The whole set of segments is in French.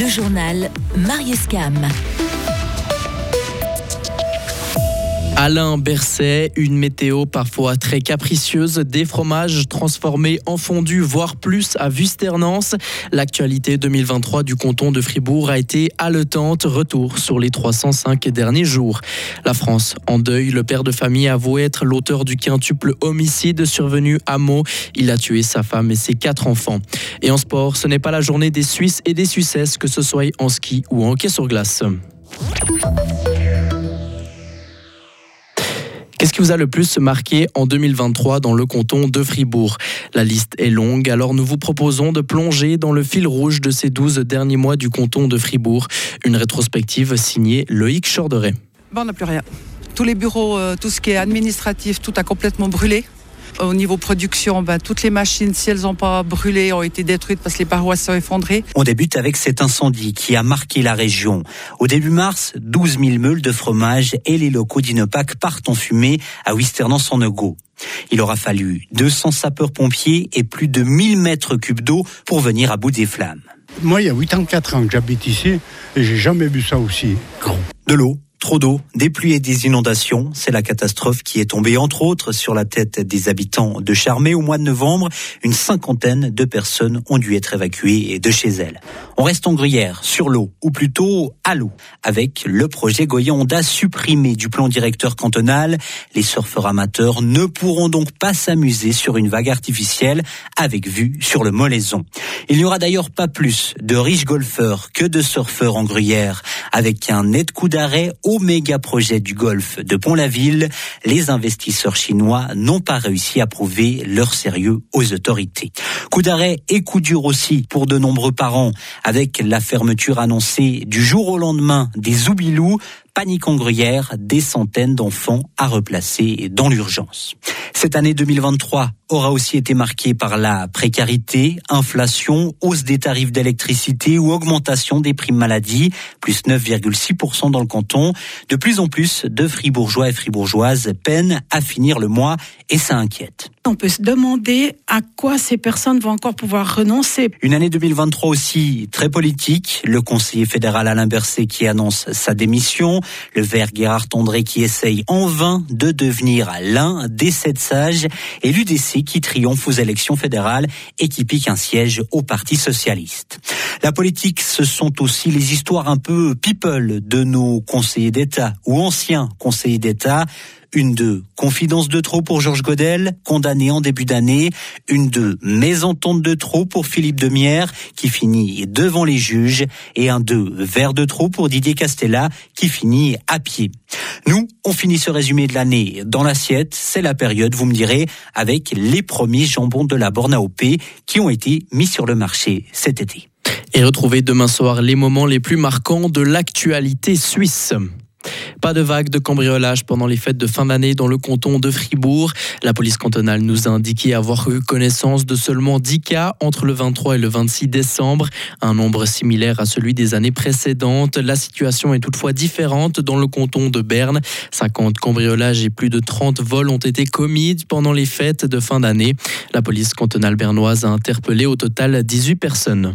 Le journal Marius Cam. Alain Berset, une météo parfois très capricieuse, des fromages transformés en fondue, voire plus à Vusternance. L'actualité 2023 du canton de Fribourg a été haletante. Retour sur les 305 derniers jours. La France en deuil. Le père de famille avoué être l'auteur du quintuple homicide survenu à Meaux. Il a tué sa femme et ses quatre enfants. Et en sport, ce n'est pas la journée des Suisses et des Suissesses, que ce soit en ski ou en hockey sur glace. Qu'est-ce qui vous a le plus marqué en 2023 dans le canton de Fribourg? La liste est longue, alors nous vous proposons de plonger dans le fil rouge de ces 12 derniers mois du canton de Fribourg. Une rétrospective signée Loïc Chorderet. on n'a plus rien. Tous les bureaux, euh, tout ce qui est administratif, tout a complètement brûlé. Au niveau production, ben, toutes les machines, si elles n'ont pas brûlé, ont été détruites parce que les parois sont effondrées. On débute avec cet incendie qui a marqué la région. Au début mars, 12 000 meules de fromage et les locaux d'Inopac partent en fumée à Wisternance en Ego. Il aura fallu 200 sapeurs-pompiers et plus de 1000 mètres cubes d'eau pour venir à bout des flammes. Moi, il y a 84 ans que j'habite ici et j'ai jamais vu ça aussi grand. De l'eau, Trop d'eau, des pluies et des inondations, c'est la catastrophe qui est tombée entre autres sur la tête des habitants de Charmé au mois de novembre. Une cinquantaine de personnes ont dû être évacuées de chez elles. On reste en gruyère, sur l'eau, ou plutôt à l'eau, avec le projet Goya Honda supprimé du plan directeur cantonal. Les surfeurs amateurs ne pourront donc pas s'amuser sur une vague artificielle avec vue sur le Molaison. Il n'y aura d'ailleurs pas plus de riches golfeurs que de surfeurs en gruyère, avec un net coup d'arrêt méga projet du golfe de Pont-la-Ville, les investisseurs chinois n'ont pas réussi à prouver leur sérieux aux autorités. Coup d'arrêt et coup dur aussi pour de nombreux parents, avec la fermeture annoncée du jour au lendemain des Oubilous, panique en gruyère, des centaines d'enfants à replacer dans l'urgence. Cette année 2023 aura aussi été marquée par la précarité, inflation, hausse des tarifs d'électricité ou augmentation des primes maladie, plus 9,6% dans le canton. De plus en plus de fribourgeois et fribourgeoises peinent à finir le mois et ça inquiète. On peut se demander à quoi ces personnes vont encore pouvoir renoncer. Une année 2023 aussi très politique. Le conseiller fédéral Alain Berset qui annonce sa démission. Le vert Gérard Tondré qui essaye en vain de devenir l'un des sept sages. Et l'UDC qui triomphe aux élections fédérales et qui pique un siège au Parti socialiste. La politique, ce sont aussi les histoires un peu people de nos conseillers d'État ou anciens conseillers d'État. Une de confidence de trop pour Georges Godel, condamné en début d'année. Une de mésentente de trop pour Philippe Demière, qui finit devant les juges. Et un de verre de trop pour Didier Castella, qui finit à pied. Nous, on finit ce résumé de l'année dans l'assiette. C'est la période, vous me direz, avec les premiers jambons de la borne AOP qui ont été mis sur le marché cet été. Et retrouvez demain soir les moments les plus marquants de l'actualité suisse. Pas de vague de cambriolage pendant les fêtes de fin d'année dans le canton de Fribourg. La police cantonale nous a indiqué avoir eu connaissance de seulement 10 cas entre le 23 et le 26 décembre, un nombre similaire à celui des années précédentes. La situation est toutefois différente dans le canton de Berne. 50 cambriolages et plus de 30 vols ont été commis pendant les fêtes de fin d'année. La police cantonale bernoise a interpellé au total 18 personnes.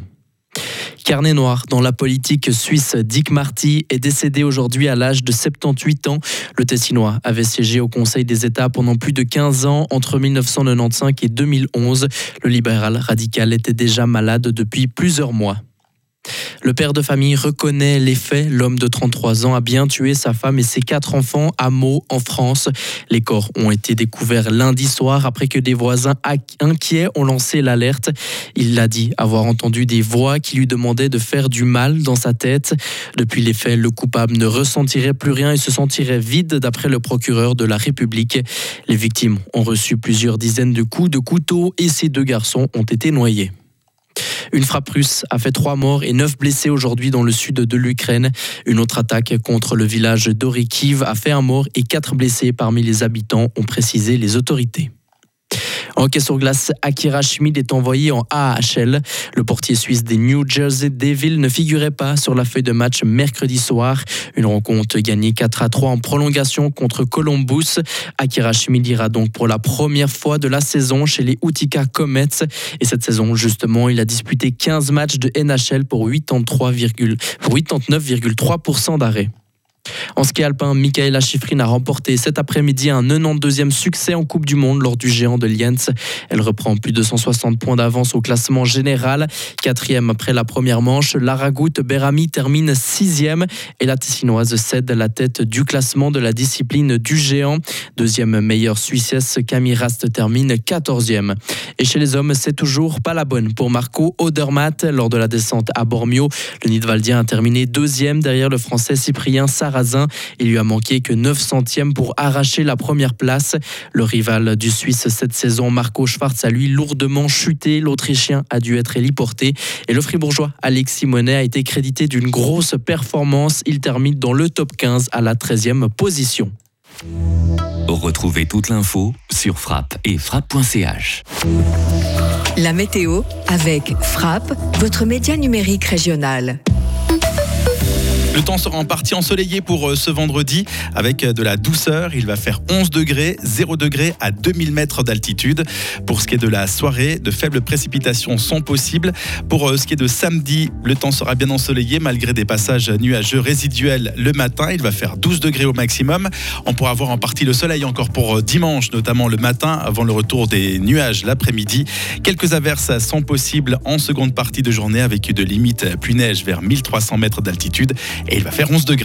Carnet noir dans la politique suisse, Dick Marty est décédé aujourd'hui à l'âge de 78 ans. Le Tessinois avait siégé au Conseil des États pendant plus de 15 ans entre 1995 et 2011. Le libéral radical était déjà malade depuis plusieurs mois. Le père de famille reconnaît les faits. L'homme de 33 ans a bien tué sa femme et ses quatre enfants à Meaux, en France. Les corps ont été découverts lundi soir après que des voisins inquiets ont lancé l'alerte. Il l'a dit avoir entendu des voix qui lui demandaient de faire du mal dans sa tête. Depuis les faits, le coupable ne ressentirait plus rien et se sentirait vide d'après le procureur de la République. Les victimes ont reçu plusieurs dizaines de coups de couteau et ces deux garçons ont été noyés. Une frappe russe a fait trois morts et neuf blessés aujourd'hui dans le sud de l'Ukraine. Une autre attaque contre le village d'Orikiv a fait un mort et quatre blessés parmi les habitants, ont précisé les autorités. En hockey sur glace, Akira Schmid est envoyé en AHL. Le portier suisse des New Jersey Devils ne figurait pas sur la feuille de match mercredi soir. Une rencontre gagnée 4 à 3 en prolongation contre Columbus. Akira Schmid ira donc pour la première fois de la saison chez les Utica Comets. Et cette saison, justement, il a disputé 15 matchs de NHL pour 89,3% d'arrêt. En ski alpin, Michaela Schifrin a remporté cet après-midi un 92e succès en Coupe du Monde lors du géant de Lienz. Elle reprend plus de 160 points d'avance au classement général. Quatrième après la première manche, Lara Goutte Berami termine sixième et la Tessinoise cède la tête du classement de la discipline du géant. Deuxième meilleure Suissesse, Camille Rast termine quatorzième. Et chez les hommes, c'est toujours pas la bonne pour Marco Odermatt lors de la descente à Bormio. Le Nidwaldien a terminé deuxième derrière le Français Cyprien Sarrazin. Il lui a manqué que 9 centièmes pour arracher la première place. Le rival du Suisse cette saison, Marco Schwartz, a lui lourdement chuté. L'Autrichien a dû être héliporté. Et le fribourgeois Alexis Monet a été crédité d'une grosse performance. Il termine dans le top 15 à la 13e position. Retrouvez toute l'info sur frappe et frappe.ch. La météo avec Frappe, votre média numérique régional. Le temps sera en partie ensoleillé pour euh, ce vendredi avec euh, de la douceur. Il va faire 11 degrés, 0 degrés à 2000 mètres d'altitude. Pour ce qui est de la soirée, de faibles précipitations sont possibles. Pour euh, ce qui est de samedi, le temps sera bien ensoleillé malgré des passages nuageux résiduels le matin. Il va faire 12 degrés au maximum. On pourra avoir en partie le soleil encore pour dimanche, notamment le matin avant le retour des nuages l'après-midi. Quelques averses sont possibles en seconde partie de journée avec de limites pluie-neige vers 1300 mètres d'altitude et il va faire 11 degrés.